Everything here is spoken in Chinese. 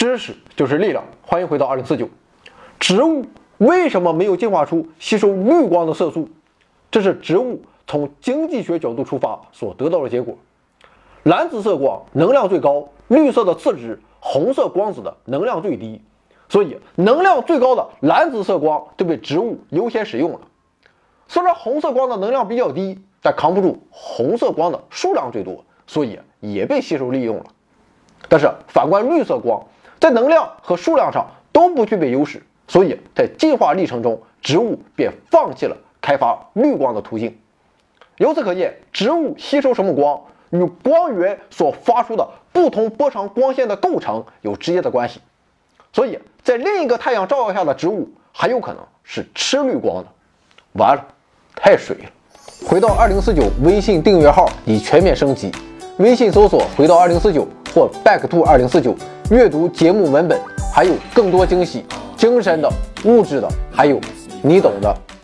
知识就是力量，欢迎回到二零四九。植物为什么没有进化出吸收绿光的色素？这是植物从经济学角度出发所得到的结果。蓝紫色光能量最高，绿色的次之，红色光子的能量最低，所以能量最高的蓝紫色光就被植物优先使用了。虽然红色光的能量比较低，但扛不住红色光的数量最多，所以也被吸收利用了。但是反观绿色光，在能量和数量上都不具备优势，所以在进化历程中，植物便放弃了开发绿光的途径。由此可见，植物吸收什么光与光源所发出的不同波长光线的构成有直接的关系。所以在另一个太阳照耀下的植物，很有可能是吃绿光的。完了，太水了。回到二零四九微信订阅号已全面升级，微信搜索“回到二零四九”或 “back to 二零四九”。阅读节目文本，还有更多惊喜，精神的、物质的，还有你懂的。